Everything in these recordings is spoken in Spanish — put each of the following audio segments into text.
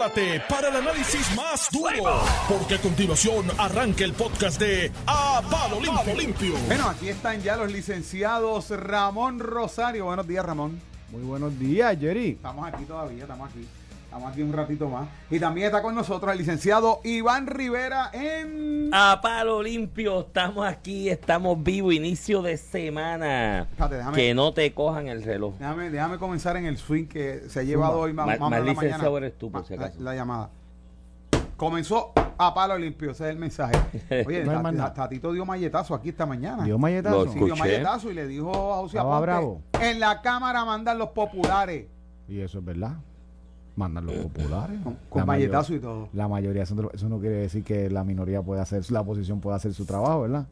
prepárate para el análisis más duro, porque a continuación arranca el podcast de A Palo Limpio. Limpio. Bueno, aquí están ya los licenciados Ramón Rosario. Buenos días, Ramón. Muy buenos días, Jerry. Estamos aquí todavía, estamos aquí. Estamos aquí un ratito más. Y también está con nosotros el licenciado Iván Rivera en... A palo limpio, estamos aquí, estamos vivos, inicio de semana. Espérate, déjame- Que no te cojan el reloj. Déjame, déjame comenzar en el swing que se ha llevado Zumba. hoy más, más de la mañana. eres tú, por si La- acaso. La, llamada. Comenzó a palo limpio, ese es el mensaje. Oye, No Tat- más. Tatito dio malletazo aquí esta mañana. Dio malletazo. Lo Sí, dio malletazo y le dijo a José bravo. en la Cámara mandan los populares. Y eso es verdad. Mandan los populares. Con, con malletazo y todo. La mayoría, son de los- eso no quiere decir que la minoría pueda hacer, la oposición pueda hacer su trabajo, ¿verdad?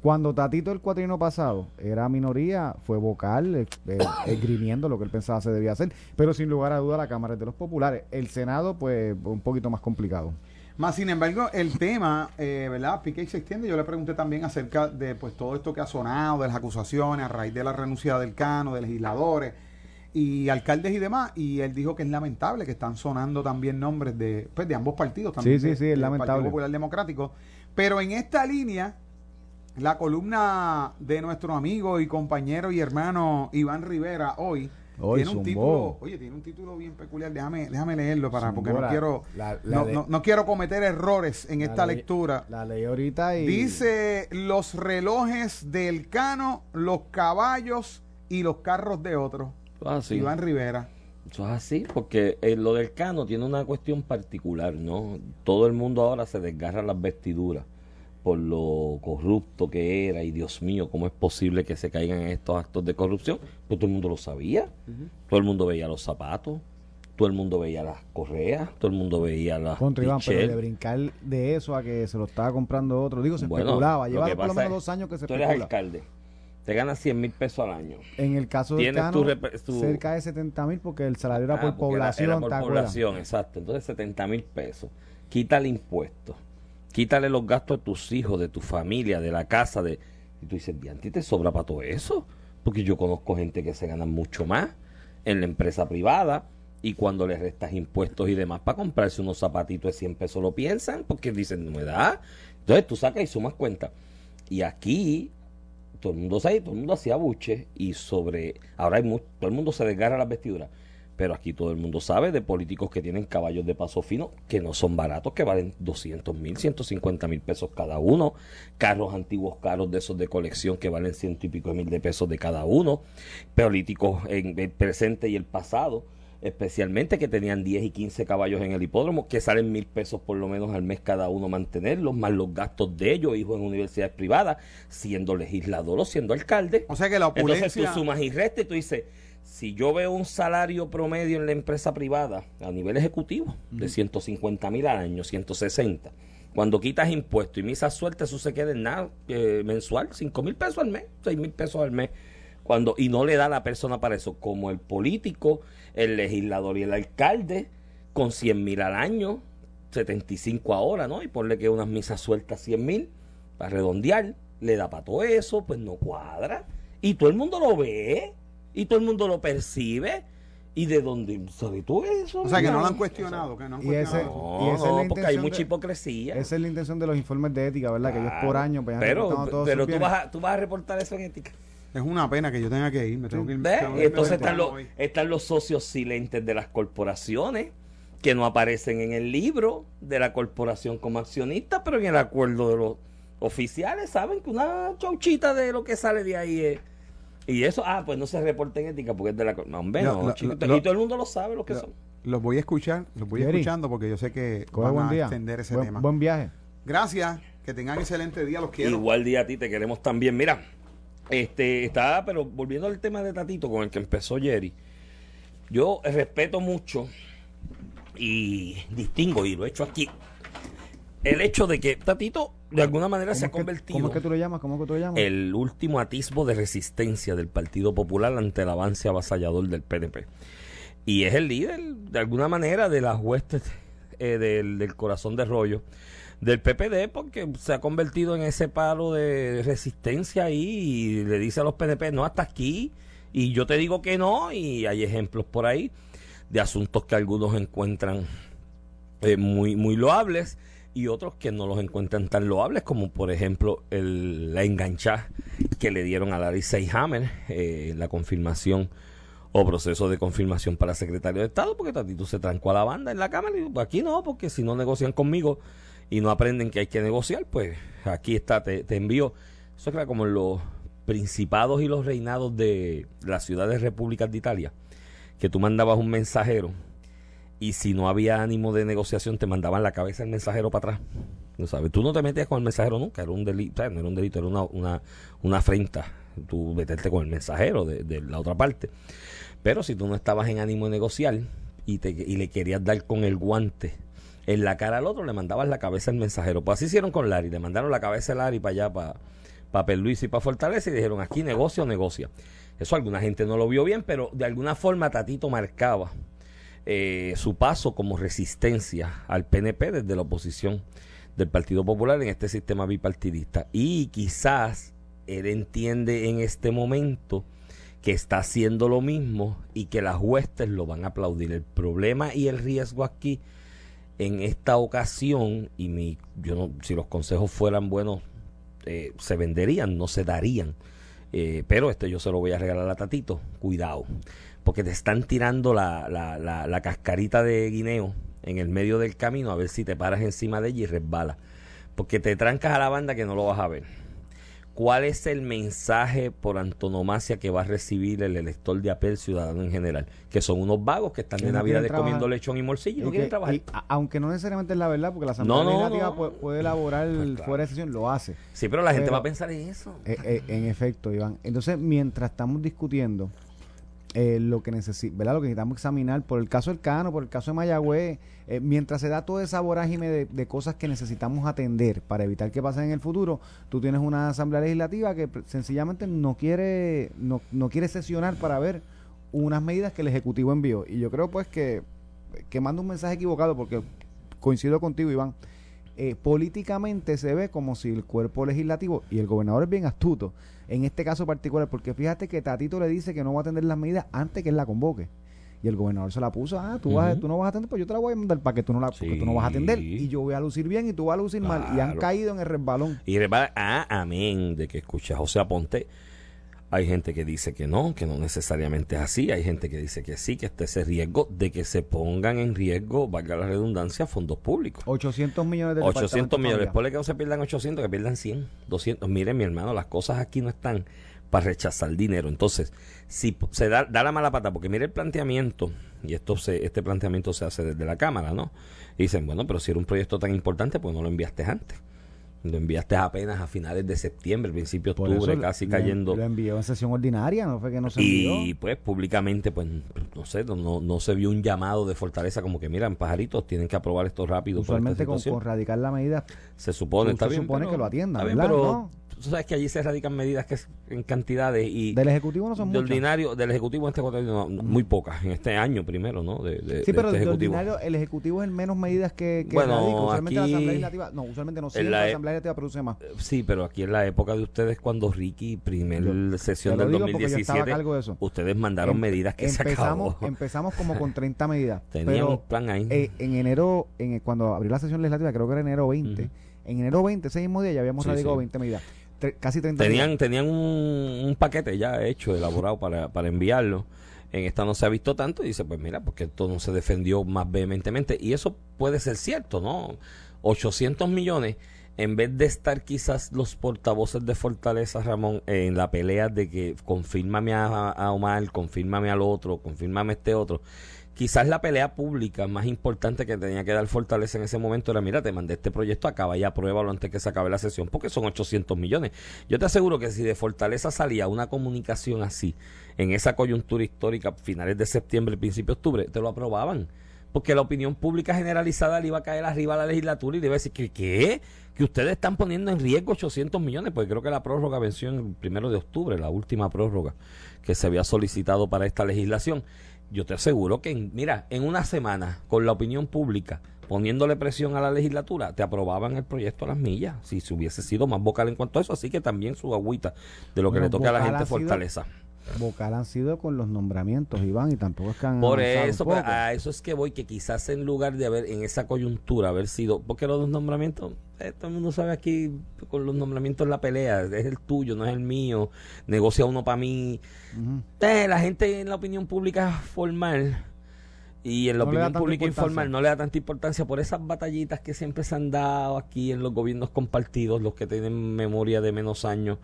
Cuando Tatito el cuatrino pasado era minoría, fue vocal, eh, eh, esgrimiendo lo que él pensaba se debía hacer, pero sin lugar a duda la Cámara es de los populares. El Senado, pues, un poquito más complicado. Más sin embargo, el tema, eh, ¿verdad? Pique y se extiende. Yo le pregunté también acerca de pues todo esto que ha sonado, de las acusaciones a raíz de la renuncia del Cano, de legisladores y alcaldes y demás. Y él dijo que es lamentable que están sonando también nombres de, pues, de ambos partidos. También Sí, sí, sí, es lamentable. Partido Popular Democrático. Pero en esta línea, la columna de nuestro amigo y compañero y hermano Iván Rivera hoy. Hoy tiene un zumbó. título, oye, tiene un título bien peculiar. Déjame, déjame leerlo para, porque no la- quiero, la- la no, no- no quiero cometer errores en esta ley- lectura. La ley ahorita y... Dice los relojes del Cano, los caballos y los carros de otros. Eso es así. Iván Rivera. Eso es así, porque eh, lo del cano tiene una cuestión particular, ¿no? Todo el mundo ahora se desgarra las vestiduras por lo corrupto que era y Dios mío, ¿cómo es posible que se caigan en estos actos de corrupción? Pues todo el mundo lo sabía, todo el mundo veía los zapatos, todo el mundo veía las correas, todo el mundo veía las Contra Iván, pero de brincar de eso a que se lo estaba comprando otro. Digo, se Bueno, especulaba. Lleva por lo menos dos años que se Tú eres alcalde, te ganas 100 mil pesos al año. En el caso Tienes Cano, tu cerca de 70 mil porque el salario era Ah, por era- población. era por población, exacto. Entonces 70 mil pesos. Quítale impuestos. Quítale los gastos de tus hijos, de tu familia, de la casa. de Y tú dices, ¿a ti te sobra para todo eso? Porque yo conozco gente que se gana mucho más en la empresa privada y cuando le restas impuestos y demás para comprarse unos zapatitos de 100 pesos lo piensan porque dicen, no me da. Entonces tú sacas y sumas cuenta. Y aquí todo el mundo sabe, todo el mundo hacía buche y sobre, ahora hay mu- todo el mundo se desgarra las vestiduras, pero aquí todo el mundo sabe de políticos que tienen caballos de paso fino que no son baratos, que valen 200 mil, 150 mil pesos cada uno, carros antiguos caros de esos de colección que valen ciento y pico mil de pesos de cada uno, políticos en el presente y el pasado especialmente que tenían 10 y 15 caballos en el hipódromo, que salen mil pesos por lo menos al mes cada uno mantenerlos, más los gastos de ellos, hijos en universidades privadas, siendo legislador o siendo alcalde. O sea que la Entonces opulencia... tú sumas y restas y tú dices, si yo veo un salario promedio en la empresa privada a nivel ejecutivo de 150 mil al año, 160, cuando quitas impuestos y misas sueltas, eso se queda en nada eh, mensual, 5 mil pesos al mes, 6 mil pesos al mes. Cuando, y no le da a la persona para eso, como el político, el legislador y el alcalde, con 100 mil al año, 75 ahora, ¿no? Y ponle que unas misas sueltas 100 mil, para redondear, le da para todo eso, pues no cuadra. Y todo el mundo lo ve, y todo el mundo lo percibe. ¿Y de dónde sabes tú eso? O sea que no lo han cuestionado. Que no han Y ese- cuestionado. No, Y esa es la no, porque hay mucha de- hipocresía. Esa es la intención de los informes de ética, ¿verdad? que ellos por año pues, pero pero sus tú vas, a, tú vas a reportar eso en ética. Es una pena que yo tenga que ir. Me tengo que ir. ¿Ves? tengo que irme Entonces están los, están los socios silentes de las corporaciones que no aparecen en el libro de la corporación como accionistas, pero en el acuerdo de los oficiales saben que una chauchita de lo que sale de ahí es. Y eso, ah, pues no se reporta en ética porque es de la. No, hombre, no, lo- chiquito. lo- y todo el mundo lo sabe lo que lo- son. Los voy a escuchar. Los voy Jerry, escuchando porque yo sé que van buen a día. extender ese buen, tema. buen viaje. Gracias. Que tengan excelente día. Los quiero. Igual día a ti te queremos también. Mira, este está, pero volviendo al tema de Tatito con el que empezó Jerry, yo respeto mucho y distingo, y lo he hecho aquí, el hecho de que Tatito de alguna manera se ha ¿Cómo es que- convertido ¿Cómo es que tú lo llamas? ¿Cómo es que tú lo llamas? el último atisbo de resistencia del Partido Popular ante el avance avasallador del PNP. Y es el líder, de alguna manera, de las huestes eh, del, del corazón de rollo del PPD, porque se ha convertido en ese palo de resistencia ahí y le dice a los PNP, no, hasta aquí, y yo te digo que no, y hay ejemplos por ahí de asuntos que algunos encuentran eh, muy, muy loables y otros que no los encuentran tan loables como por ejemplo el, la enganchada que le dieron a Larry Seyhammer eh, la confirmación o proceso de confirmación para secretario de Estado porque Tatito se trancó a la banda en la Cámara y dijo, aquí no, porque si no negocian conmigo y no aprenden que hay que negociar, pues aquí está, te, te envío. Eso era como los principados y los reinados de las ciudades repúblicas de Italia, que tú mandabas un mensajero y si no había ánimo de negociación te mandaban la cabeza del mensajero para atrás. ¿No sabes? Tú no te metías con el mensajero nunca, era un delito, no era un delito, era una, una, una afrenta, tú meterte con el mensajero de, de, la otra parte. Pero si tú no estabas en ánimo de negociar y, te, y le querías dar con el guante en la cara al otro, le mandabas la cabeza al mensajero. Pues así hicieron con Larry, le mandaron la cabeza a Larry para allá, para, para Luis y para Fortaleza y dijeron aquí negocio negocia. Eso alguna gente no lo vio bien, pero de alguna forma Tatito marcaba eh, su paso como resistencia al PNP desde la oposición del Partido Popular en este sistema bipartidista. Y quizás él entiende en este momento que está haciendo lo mismo y que las huestes lo van a aplaudir. El problema y el riesgo aquí en esta ocasión, y mi, yo no, si los consejos fueran buenos, eh, se venderían, no se darían. Eh, pero este yo se lo voy a regalar a Tatito. Cuidado porque te están tirando la, la, la, la, cascarita de guineo en el medio del camino a ver si te paras encima de ella y resbala. Porque te trancas a la banda que no lo vas a ver. ¿Cuál es el mensaje por antonomasia que va a recibir el elector de apel ciudadano en general? Que son unos vagos que están de Navidad comiendo lechón y morcillo y no quieren trabajar. Y, aunque no necesariamente es la verdad, porque la Asamblea No, Legislativa no. puede, puede elaborar Pues claro. fuera de sesión, lo hace. Sí, pero la gente va a pensar en eso. Eh, eh, en efecto, Iván. Entonces, mientras estamos discutiendo eh, lo que ¿verdad? Lo que necesitamos examinar por el caso del Cano, por el caso de Mayagüez, eh, mientras se da toda esa vorágine de, cosas que necesitamos atender para evitar que pasen en el futuro, tú tienes una asamblea legislativa que sencillamente no quiere, no, no quiere sesionar para ver unas medidas que el Ejecutivo envió. Y yo creo pues que, que manda un mensaje equivocado porque coincido contigo, Iván. Eh, políticamente se ve como si el cuerpo legislativo y el gobernador es bien astuto en este caso particular, porque fíjate que Tatito le dice que no va a atender las medidas antes que él la convoque. Y el gobernador se la puso, ah, tú, vas, tú no vas a atender, pues yo te la voy a mandar para que tú no la porque tú no vas a atender. Y yo voy a lucir bien y tú vas a lucir mal. Y han caído en el resbalón. Y repara, ah, amén, de que escucha José Aponte. Hay gente que dice que no, que no necesariamente es así. Hay gente que dice que sí, que está ese riesgo de que se pongan en riesgo, valga la redundancia, fondos públicos. 800 millones de 800 millones. Ponle que no se pierdan 800, que pierdan 100, 200. Miren, mi hermano, las cosas aquí no están para rechazar dinero. Entonces, si se da, da la mala pata, porque mire el planteamiento, y esto se, este planteamiento se hace desde la Cámara, ¿no? Y dicen, bueno, pero si era un proyecto tan importante, pues no lo enviaste antes. Lo enviaste apenas a finales de septiembre, principio de octubre, casi cayendo. Lo envió en sesión ordinaria, no fue que no se envió. Y pues públicamente, pues no sé, no, no se vio un llamado de fortaleza como que, miran, pajaritos, tienen que aprobar esto rápido. Usualmente con, situación". con radicar la medida Se supone, Se está bien. supone pero- que lo atiendan, ¿verdad? pero ¿No? tú sabes que allí se radican medidas que es en cantidades y del Ejecutivo no son de muchas. ordinario, del Ejecutivo en este cuatrienio, no, no, muy pocas, en este año primero, ¿no? De, de- Sí, pero este de Ejecutivo. ordinario el Ejecutivo es el menos medidas que, que Bueno, radica. Usualmente la aquí- Asamblea Legislativa, no, usualmente no, siempre la la e- Asamblea Legislativa produce más. Sí, pero aquí en la época de ustedes, cuando Ricky, primer Yo- sesión te del digo porque yo estaba a 2017, cargo de eso. ustedes mandaron Em- medidas que se acabó. empezamos como con 30 medidas. Tenían un plan ahí. eh, en enero, en, cuando abrió la sesión legislativa, creo que era enero 20, Ujú. en enero 20, ese mismo día ya habíamos Sí, radicado sí. 20 medidas. Tre- casi 30 Tenían, medidas. tenían un, un paquete ya hecho, elaborado para, para enviarlo. En esta no se ha visto tanto y dice, pues mira, porque esto no se defendió más vehementemente. Y eso puede ser cierto, ¿no? 800 millones, en vez de estar quizás los portavoces de Fortaleza, Ramón, en la pelea de que confírmame a, a Omar, confírmame al otro, confírmame a este otro. Quizás la pelea pública más importante que tenía que dar Fortaleza en ese momento era, mira, te mandé este proyecto, acaba y apruébalo antes que se acabe la sesión, porque son 800 millones. Yo te aseguro que si de Fortaleza salía una comunicación así, en esa coyuntura histórica, finales de septiembre, principio de octubre, te lo aprobaban. Porque la opinión pública generalizada le iba a caer arriba a la legislatura y le iba a decir que, ¿qué? Que ustedes están poniendo en riesgo 800 millones, porque creo que la prórroga venció en el primero de octubre, la última prórroga que se había solicitado para esta legislación. Yo te aseguro que, en- mira, en una semana, con la opinión pública, poniéndole presión a la legislatura, te aprobaban el proyecto a las millas, si se hubiese sido más vocal en cuanto a eso. Así que también su agüita de lo que Bueno, le toca a la gente fortaleza. Vocal han sido con los nombramientos, Iván, y tampoco es que han Por un eso, poco. a eso es que voy, que quizás en lugar de haber, en esa coyuntura, haber sido, porque los nombramientos, eh, todo el mundo sabe aquí, con los nombramientos la pelea, es el tuyo, no es el mío, negocia uno para mí. Eh, la gente en la opinión pública formal y en la No opinión pública informal no le da tanta importancia por esas batallitas que siempre se han dado aquí en los gobiernos compartidos, los que tienen memoria de menos años.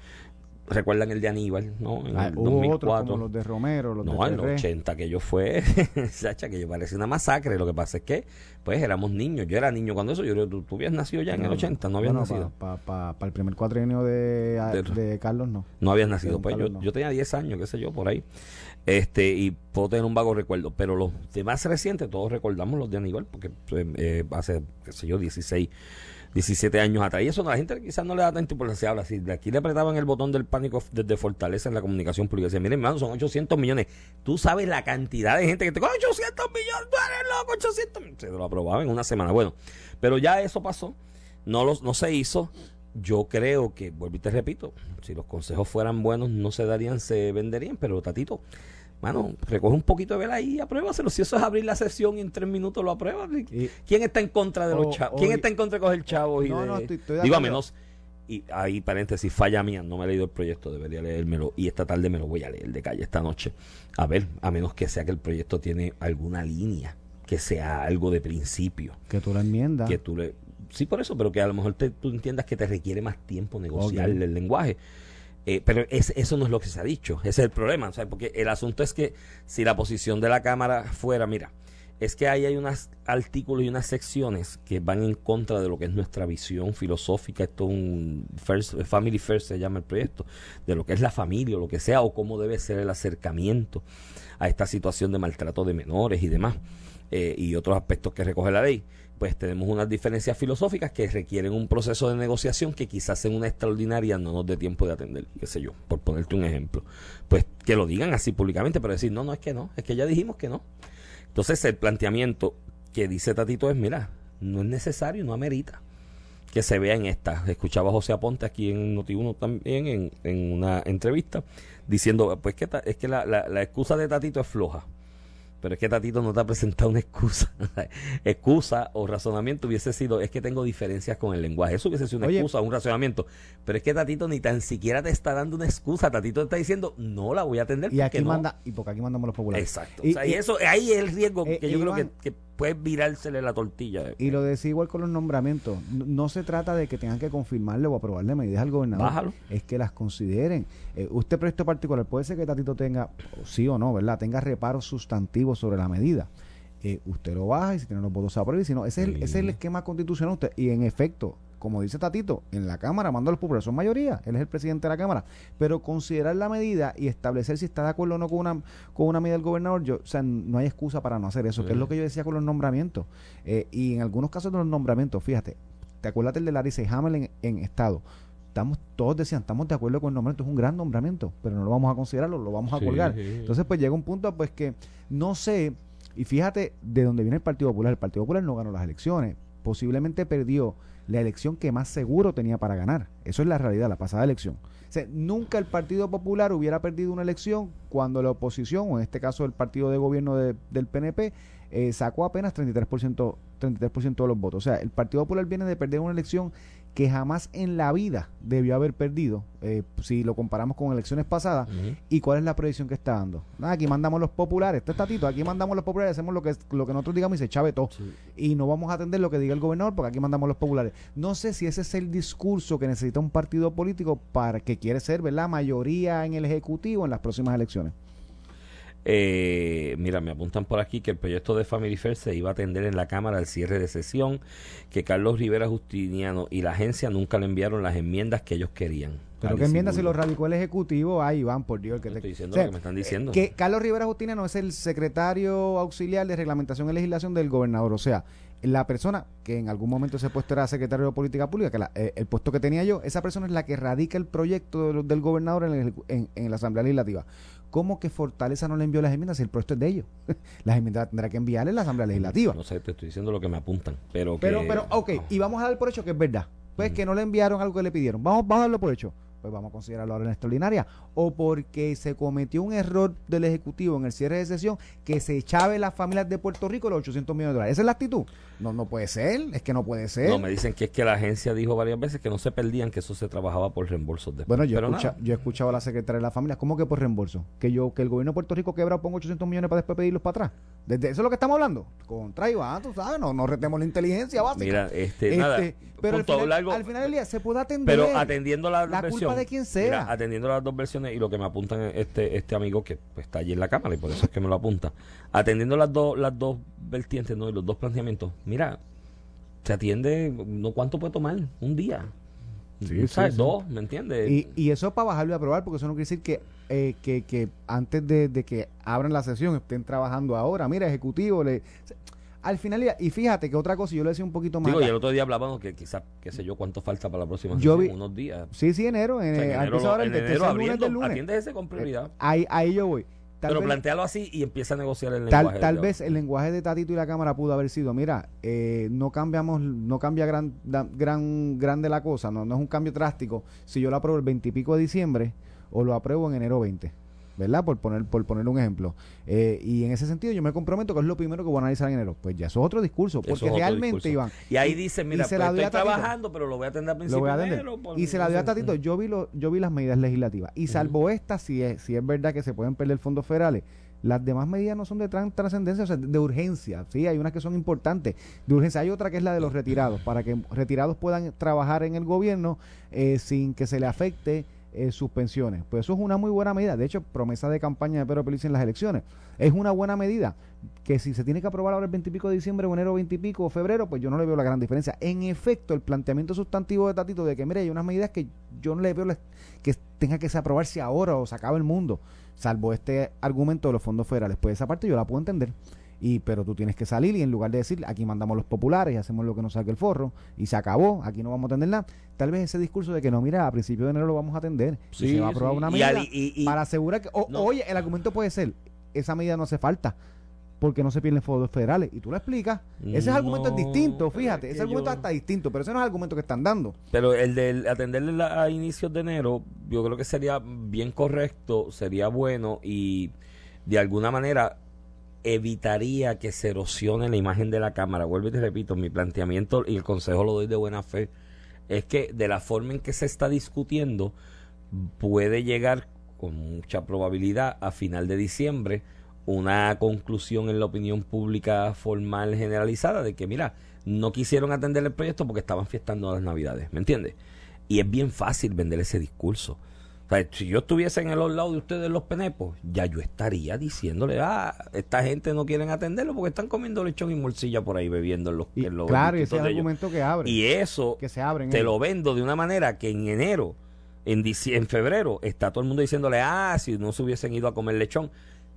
Recuerdan el de Aníbal, ¿no? En Ah, el hubo otros 2004. como los de Romero, los No, de en los Ferrer. 80 que yo fue, Sacha, que yo parecía una masacre. Lo que pasa es que, pues, éramos niños. Yo era niño cuando eso. Yo, tú, tú habías nacido ya en el 80, no habías nacido. Para el primer cuatrienio de, De- de Carlos, no. No habías nacido. Pues yo, no. yo tenía 10 años, qué sé yo, por ahí. Este, y puedo tener un vago recuerdo. Pero los de más recientes, todos recordamos los de Aníbal, porque eh, eh, hace, qué sé yo, 16, 17 años atrás. Y eso la gente quizás no le da tanta importancia. Ahora, si de aquí le apretaban el botón del pánico desde Fortaleza en la comunicación pública, decían, miren, hermano, son 800 millones. Tú sabes la cantidad de gente que te con 800 millones, tú eres loco, 800 millones. Se lo aprobaban en una semana. Bueno, pero ya eso pasó. No, los, no se hizo. Yo creo que, vuelvo y te repito, si los consejos fueran buenos, no se darían, se venderían, pero Tatito, mano, recoge un poquito de vela ahí y apruébaselo. Si eso es abrir la sesión y en tres minutos lo apruebas. ¿Quién está en contra de los chavos? ¿Quién está en contra de coger chavos? Y No, de, no, estoy- estoy digo, a menos, y ahí paréntesis, falla mía, no me he leído el proyecto, debería leérmelo y esta tarde me lo voy a leer de calle esta noche. A ver, a menos que sea que el proyecto tiene alguna línea, que sea algo de principio Que tú la enmiendas. que tú le sí por eso pero que a lo mejor te- tú entiendas que te requiere más tiempo negociar el lenguaje Eh, pero es- eso no es lo que se ha dicho ese es el problema ¿sabes? porque el asunto es que si la posición de la cámara fuera mira es que ahí hay unos artículos y unas secciones que van en contra de lo que es nuestra visión filosófica esto es un first, family first se llama el proyecto de lo que es la familia o lo que sea o cómo debe ser el acercamiento a esta situación de maltrato de menores y demás eh, y otros aspectos que recoge la ley, pues tenemos unas diferencias filosóficas que requieren un proceso de negociación que quizás en una extraordinaria no nos dé tiempo de atender, qué sé yo, por ponerte un ejemplo. Pues que lo digan así públicamente, pero decir, no, no es que no, es que ya dijimos que no. Entonces el planteamiento que dice Tatito es, mira, no es necesario, no amerita que se vea en esta. Escuchaba a José Aponte aquí en Noti1 también en, en una entrevista diciendo, pues que ta- es que la- la excusa de Tatito es floja. Pero es que Tatito no te ha presentado una excusa. excusa o razonamiento hubiese sido, es que tengo diferencias con el lenguaje. Eso hubiese sido una Oye. excusa, un razonamiento. Pero es que Tatito ni tan siquiera te está dando una excusa. Tatito te está diciendo, no la voy a atender y porque aquí no. manda, y porque aquí mandamos los populares. Exacto. Y, O sea, y y- eso, ahí es el riesgo eh, que yo creo que, Iván. que puede virársele la tortilla. y lo decía igual con los nombramientos. No, no se trata de que tengan que confirmarle o aprobarle medidas al gobernador. Bájalo. Es que las consideren. Eh, usted, proyecto particular, puede ser que Tatito tenga, sí o no, ¿verdad? Tenga reparos sustantivos sobre la medida. Eh, usted lo baja y si tiene los votos se aprueba. Y si no, ese, es el, ese es el esquema constitucional. Usted, y en efecto, como dice Tatito, en la Cámara manda a los populares, son mayoría, él es el presidente de la Cámara, pero considerar la medida y establecer si está de acuerdo o no con una, con una medida del gobernador, yo, o sea, no hay excusa para no hacer eso, que es lo que yo decía con los nombramientos. Eh, y en algunos casos de los nombramientos, fíjate, te acuerdas del de Larissa y Hamel en, en Estado. Estamos, todos decían, estamos de acuerdo con el nombramiento, es un gran nombramiento, pero no lo vamos a considerarlo, lo vamos a Sí, colgar. sí. Entonces, pues llega un punto, pues que no sé, y fíjate de dónde viene el Partido Popular. El Partido Popular no ganó las elecciones, posiblemente perdió la elección que más seguro tenía para ganar. Eso es la realidad, la pasada elección. Nunca el Partido Popular hubiera perdido una elección cuando la oposición, o en este caso el partido de gobierno de- del PNP, eh, sacó apenas 33%, 33% de los votos. O sea, el Partido Popular viene de perder una elección que jamás en la vida debió haber perdido, eh, si lo comparamos con elecciones pasadas. ¿Y cuál es la predicción que está dando? Nada, aquí mandamos los populares, este tatito, aquí mandamos los populares, hacemos lo que lo que nosotros digamos y se chave todo. Sí. Y no vamos a atender lo que diga el gobernador porque aquí mandamos los populares. No sé si ese es el discurso que necesita un partido político para que quiere ser, ¿verdad? Mayoría en el Ejecutivo en las próximas elecciones. Eh, mira, me apuntan por aquí que el proyecto de Family First se iba a atender en la Cámara al cierre de sesión, que Carlos Rivera Justiniano y la agencia nunca le enviaron las enmiendas que ellos querían. Pero que enmienda si lo radicó el Ejecutivo, ahí van, por Dios. Que te- estoy diciendo o sea, lo que me están diciendo. Que Carlos Rivera Justina no es el secretario auxiliar de reglamentación y legislación del gobernador. O sea, la persona que en algún momento ese puesto era secretario de política pública, que la- eh, el puesto que tenía yo, esa persona es la que radica el proyecto del gobernador en, el en- en la Asamblea Legislativa. ¿Cómo que Fortaleza no le envió las enmiendas si el proyecto es de ellos? las enmiendas tendrá que enviarle la Asamblea Legislativa. No sé, te estoy diciendo lo que me apuntan. Pero, Pero, que- pero, ok, y vamos a dar por hecho que es verdad. Pues que no le enviaron algo que le pidieron. Vamos, vamos a darlo por hecho. Pues vamos a considerarlo ahora en extraordinaria. O porque se cometió un error del Ejecutivo en el cierre de sesión que se echaba las familias de Puerto Rico los 800 millones de dólares. Esa es la actitud. No, no puede ser, es que no puede ser. No, me dicen que es que la agencia dijo varias veces que no se perdían, que eso se trabajaba por reembolsos de Bueno, yo, escucha, yo he escuchado a la secretaria de la familia, ¿cómo que por reembolso? Que yo que el gobierno de Puerto Rico quebra pongo 800 millones para después pedirlos para atrás. Desde eso es lo que estamos hablando. Contra Iván, tú sabes, no, no retemos la inteligencia básica. Mira, este, nada, Este, pero al final, largo, al final del día se puede atender pero atendiendo la dos culpa versiones, de quien sea. mira, atendiendo las dos versiones y lo que me apuntan este este amigo que pues, está allí en la cámara y por eso es que me lo apunta. Atendiendo las dos las dos vertientes, no, y los dos planteamientos. Mira, se atiende no cuánto puede tomar un día. Sí, ¿Sabes? sí, sí. Dos, ¿me entiendes? Y, y eso es para bajarlo y aprobar, porque eso no quiere decir que, eh, que, que antes de, de que abran la sesión estén trabajando ahora. Mira, ejecutivo, le, al final, y fíjate que otra cosa, yo le decía un poquito más. Digo, y el otro día hablábamos que quizás, qué sé yo, cuánto falta para la próxima Yo sesión, vi- unos días. Sí, sí, enero. En, O sea, en eh, enero, lo- ahora en de- enero lunes abriendo, del lunes. atiende ese con prioridad. Eh, ahí, ahí yo voy. Tal pero vez- plantealo así y empieza a negociar el Tal, lenguaje. tal vez el lenguaje de Tatito y la Cámara pudo haber sido, mira, eh, no cambiamos, no cambia gran, gran, grande la cosa, no, no es un cambio drástico. Si yo lo apruebo el 20 y pico de diciembre o lo apruebo en enero 20, ¿verdad? Por poner, por poner un ejemplo. Eh, y en ese sentido yo me comprometo que es lo primero que voy a analizar en enero. Pues ya eso es otro discurso, porque otro realmente, discurso. Iván, Y ahí dice, mira, se pues la doy estoy trabajando, pero lo voy a atender a principios de enero. Y se la dio a. Tatito. Yo vi, lo, yo vi las medidas legislativas. Y salvo esta, si es, si es verdad que se pueden perder fondos federales, las demás medidas no son de trascendencia, o sea, de urgencia. Sí, hay unas que son importantes. De urgencia. Hay otra que es la de los retirados, para que retirados puedan trabajar en el gobierno eh, sin que se le afecte eh, sus pensiones. Pues eso es una muy buena medida. De hecho, promesa de campaña de Pedro Pelici en las elecciones. Es una buena medida que si se tiene que aprobar ahora el 20 y pico de diciembre o enero 20 y pico o febrero, pues yo no le veo la gran diferencia. En efecto, el planteamiento sustantivo de Tatito de que, mire, hay unas medidas que yo no le veo la- que tenga que se aprobarse ahora o se acaba el mundo, salvo este argumento de los fondos federales. Pues esa parte yo la puedo entender. Y, pero tú tienes que salir y en lugar de decir aquí mandamos los populares y hacemos lo que nos saque el forro y se acabó, aquí no vamos a atender nada, tal vez ese discurso de que no, mira, a principios de enero lo vamos a atender y Sí, se va a aprobar sí. una Y medida y- y- para asegurar que, o- No. oye, el argumento puede ser, esa medida no hace falta porque no se pierden fondos federales y tú lo explicas. Ese argumento es distinto, fíjate, es ese argumento yo- está distinto, pero ese no es el argumento que están dando. Pero el de atenderle la- a inicios de enero, yo creo que sería bien correcto, sería bueno y de alguna manera evitaría que se erosione la imagen de la Cámara. Vuelvo y te repito, mi planteamiento y el consejo lo doy de buena fe, es que de la forma en que se está discutiendo puede llegar con mucha probabilidad a final de diciembre una conclusión en la opinión pública formal generalizada de que mira, no quisieron atender el proyecto porque estaban fiestando las navidades, ¿me entiendes? Y es bien fácil vender ese discurso. O sea, si yo estuviese en el otro lado de ustedes los penepos, ya yo estaría diciéndole, ah, esta gente no quieren atenderlo porque están comiendo lechón y morcilla por ahí bebiendo en los, Y, en los claro, y ese es el argumento que abre. Y eso que se abren te lo vendo de una manera que en enero, en, en febrero, está todo el mundo diciéndole, ah, si no se hubiesen ido a comer lechón.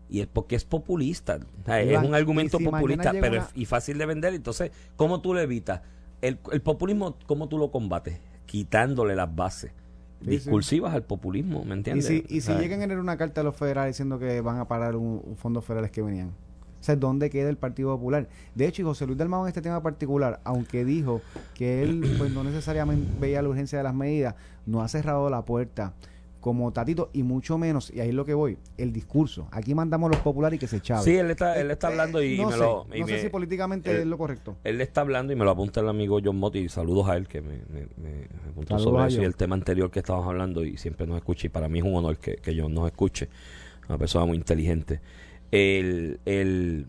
Y es porque es populista. O sea, Iván, es un argumento si populista, pero una- y fácil de vender. Entonces, ¿cómo tú lo evitas? El, el populismo, ¿cómo tú lo combates? Quitándole las bases Sí, discursivas al populismo, ¿me Y entiendes? si, y si O sea, llegan a tener una carta a los federales diciendo que van a parar un, un fondos federales que venían. O sea, ¿dónde queda el Partido Popular? De hecho, y José Luis Dalmau en este tema particular, aunque dijo que él pues no necesariamente veía la urgencia de las medidas, no ha cerrado la puerta como Tatito y mucho menos, y ahí es lo que voy, el discurso. Aquí mandamos a los populares y que se chave. Sí, él está, él está hablando y, no me sé, lo... y no sé si políticamente él- es lo correcto. Él está hablando y me lo apunta el amigo John Mott y saludos a él que me, me, me apuntó Saludos sobre eso y el tema anterior que estábamos hablando y siempre nos escucha y para mí es un honor que, que John nos escuche, una persona muy inteligente. El, el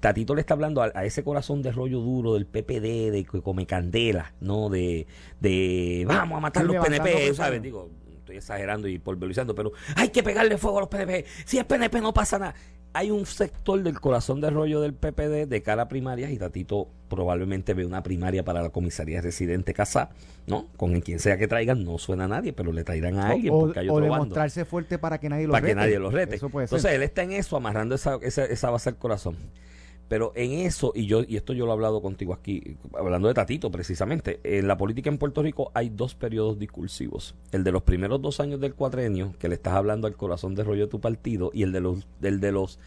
Tatito le está hablando a, a ese corazón de rollo duro del PPD, de que come candela, ¿no? De, de vamos a matar los PNP. ¿sabes? Digo, estoy exagerando y pormenorizando, pero hay que pegarle fuego a los PNP. Si es PNP no pasa nada. Hay un sector del corazón de rollo del PPD de cara a primarias y Tatito probablemente ve una primaria para la comisaría residente Casá, ¿no? Con quien sea que traigan, no suena a nadie, pero le traerán a alguien o porque hay o otro bando demostrarse fuerte para que nadie lo para que rete. nadie los rete. Entonces ser. él está en eso, amarrando esa, esa, esa base al corazón. Pero en eso, y yo y esto yo lo he hablado contigo aquí, hablando de Tatito precisamente, en la política en Puerto Rico hay dos periodos discursivos. El de los primeros dos años del cuatrenio, que le estás hablando al corazón de rollo de tu partido, y el de los, el de los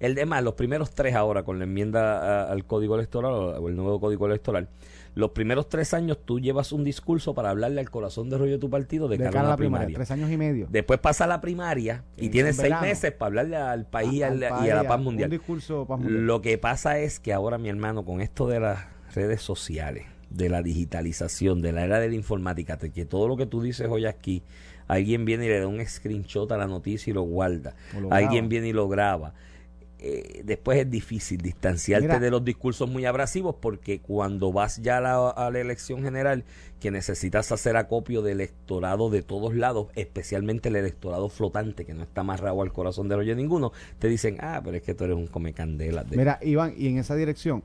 El demás, los primeros tres ahora, con la enmienda al código electoral o el nuevo código electoral, los primeros tres años tú llevas un discurso para hablarle al corazón de rollo de tu partido de, de cara a la primaria. primaria, tres años y medio. Después pasa la primaria y En tienes seis verano. meses para hablarle al país y, A- al- al y país, a la paz Un mundial. discurso paz mundial. Lo que pasa es que ahora, mi hermano, con esto de las redes sociales, de la digitalización, de la era de la informática, de que todo lo que tú dices hoy aquí, alguien viene y le da un screenshot a la noticia y lo guarda, lo alguien viene y lo graba. Eh, después es difícil distanciarte Mira. de los discursos muy abrasivos porque cuando vas ya a la, a la elección general que necesitas hacer acopio del electorado de todos lados, especialmente el electorado flotante que no está amarrado al corazón de rollo ninguno, te dicen, ah, pero es que tú eres un come candela. de- Mira, Iván, y en esa dirección,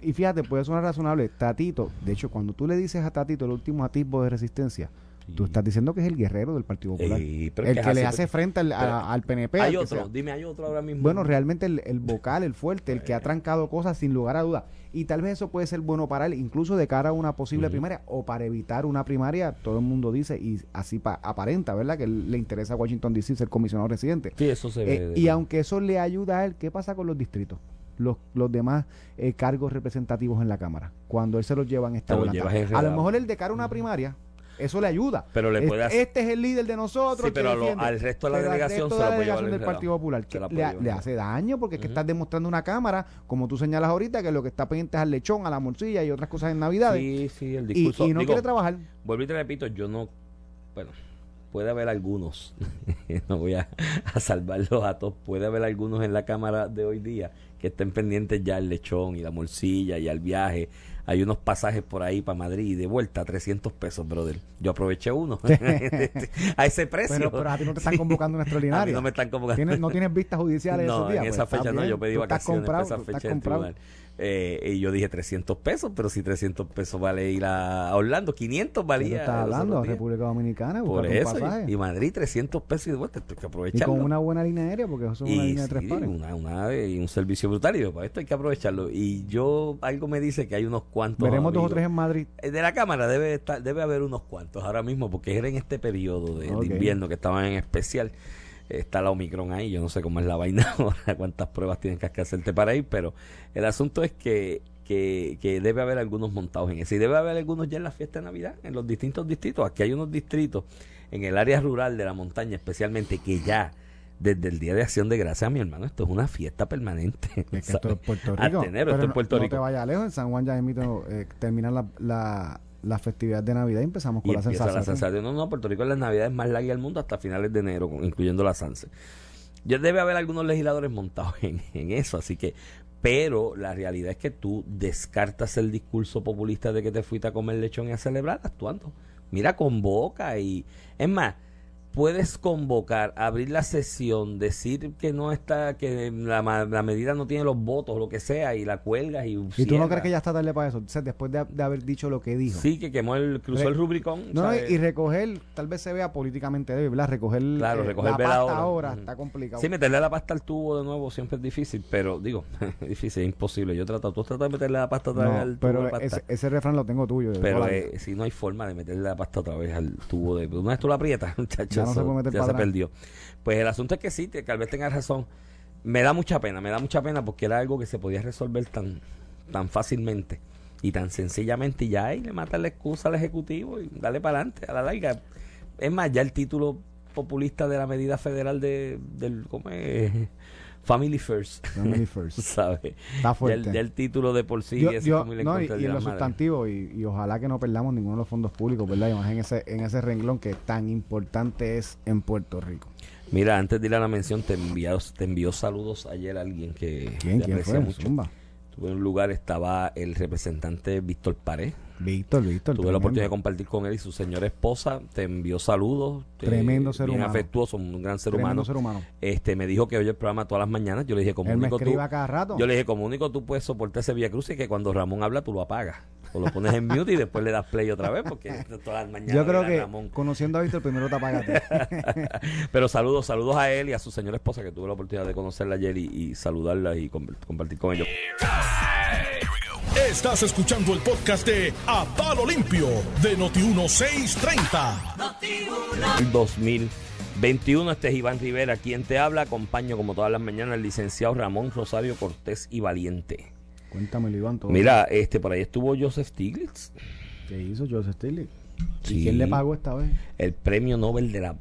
y fíjate, puede sonar razonable, Tatito, de hecho, cuando tú le dices a Tatito el último atisbo de resistencia, tú estás diciendo que es el guerrero del Partido Popular. Ey, pero el que que, es le hace frente al, a- al PNP. hay otro, dime, hay otro ahora mismo. Bueno, realmente el, el vocal, el fuerte, el que ha trancado cosas sin lugar a dudas. Y tal vez eso puede ser bueno para él, incluso de cara a una posible primaria o para evitar una primaria, todo el mundo dice, y así pa- aparenta, ¿verdad? Que le interesa a Washington DC ser comisionado residente. Sí, eso se Eh, ve. y aunque eso le ayuda a él, ¿qué pasa con los distritos? Los, los demás eh, cargos representativos en la Cámara, cuando él se los lleva en esta A lo mejor el de cara a una primaria, eso le ayuda. Pero le Este- puede hacer- Este es el líder de nosotros. Sí, pero lo- al resto de la Pero al delegación resto se la delegación del enredado. Partido Popular. Que le, hace daño porque es que estás demostrando una Cámara, como tú señalas ahorita, que lo que está pendiente es al lechón, a la morcilla y otras cosas en Navidades. Sí, sí, el y, discurso. y no digo, quiere trabajar. Vuelvo y te repito, yo no. Bueno, puede haber algunos. no voy a, a salvarlos a todos. Puede haber algunos en la Cámara de hoy día que estén pendientes ya al lechón y la morcilla y al viaje. Hay unos pasajes por ahí para Madrid y de vuelta, 300 pesos, brother. Yo aproveché uno. a ese precio. Pero, pero a ti no te están convocando una A mí extraordinaria. no me están convocando. ¿Tienes- no tienes vistas judiciales No, esos días. en Pues, esa está fecha no, bien. yo pedí Tú estás vacaciones para comprado, esa estás fecha el comprado. Eh, y yo dije 300 pesos, pero si 300 pesos vale ir a, Orlando, 500 ¿Qué tú valía. estás hablando? República Dominicana, Por un eso, pasaje. y, y Madrid 300 pesos y de vuelta, hay que Y aprovecharlo. con una buena línea aérea, porque eso es una Y línea de tres sí, pares. una, una- y un servicio brutal, y para esto hay que aprovecharlo. Y yo, algo me dice que hay unos cuantos. Veremos dos o tres en Madrid. Eh, De la cámara debe estar, debe haber unos cuantos ahora mismo, porque era en este periodo de, de invierno que estaban en especial. Está la Omicron ahí, yo no sé cómo es la vaina ahora, cuántas pruebas tienes que hacerte para ir, pero el asunto es que, que, que debe haber algunos montados en ese. Y debe haber algunos ya en la fiesta de Navidad, en los distintos distritos. Aquí hay unos distritos en el área rural de la montaña, especialmente, que ya desde el Día de Acción de Gracias, mi hermano, esto es una fiesta permanente. Es que esto es Puerto Rico. enero, esto es no- Puerto no Rico. te vayas lejos. En San Juan ya emito, eh, terminan la, la, la festividad de Navidad y empezamos con y la sensación. No, no, Puerto Rico es la Navidad más larga del mundo hasta finales de enero, incluyendo la Sanse. Ya debe haber algunos legisladores montados en, en eso, así que. Pero la realidad es que tú descartas el discurso populista de que te fuiste a comer lechón y a celebrar actuando. Mira, convoca y. Es más, puedes convocar, abrir la sesión, decir que no está, que la, la medida no tiene los votos, lo que sea, y la cuelgas y. ¿Y tú no crees que ya está tarde para eso? O sea, después de, de haber dicho lo que dijo. Sí, que quemó el, cruzó Re- el Rubicón. No, y recoger, tal vez se vea políticamente débil, ¿verdad? Recoger, Claro, eh, recoger la pasta ahora. está complicado. Sí, meterle la pasta al tubo de nuevo siempre es difícil, pero digo, difícil, es imposible. Yo he tratado, tú has tratado de meterle la pasta otra vez No, al tubo pero de pasta. ese, ese refrán lo tengo tuyo. pero eh, si no hay forma de meterle la pasta otra vez al tubo de... Una vez tú la aprietas, muchachos, Ya no se eso puede meter ya para se atrás. perdió. Pues el asunto es que sí, que tal vez tengas razón. Me da mucha pena, me da mucha pena porque era algo que se podía resolver tan, tan fácilmente y tan sencillamente y ya ahí le mata la excusa al Ejecutivo y dale para adelante, a la larga. Es más, ya el título populista de la medida federal de, del ¿cómo es? Family First. Family first. ¿Sabes? Está fuerte. ya el título de por sí Yo- es yo- no, y, y los sustantivos, y, y ojalá que no perdamos ninguno de los fondos públicos, ¿verdad? Y más en ese, en ese renglón que tan importante es en Puerto Rico. Mira, antes de ir a la mención, te envió, te envió saludos ayer alguien que ¿Quién? te ¿Quién aprecia fue? mucho. Zumba. Estuve en un lugar, estaba el representante Víctor Pared. Víctor, Víctor. Tuve la oportunidad de compartir con él y su señora esposa. Te envió saludos. te- Tremendo ser bien humano. afectuoso, un gran ser Tremendo humano. ser humano. Este, me dijo que oye el programa todas las mañanas. Yo le dije, único tú. cada rato. Yo le dije, como único tú puedes soportar ese Vía Cruz y que cuando Ramón habla tú lo apagas. O lo pones en mute y después le das play otra vez porque todas las mañanas. Yo creo que Ramón. conociendo a Víctor, primero te apaga a ti. Pero saludos, saludos a él y a su señora esposa que tuve la oportunidad de conocerla ayer y, y saludarla y com- compartir con ellos. Estás escuchando el podcast de A Palo Limpio de Noti1630. El 21, este es Iván Rivera, quien te habla. Acompaño como todas las mañanas al licenciado Ramón Rosario Cortés y Valiente. Cuéntame, Iván. todo. Mira, este por ahí estuvo Joseph Stiglitz, ¿Qué hizo Joseph Stiglitz? Sí. ¿Y quién le pagó esta vez? el premio Nobel de la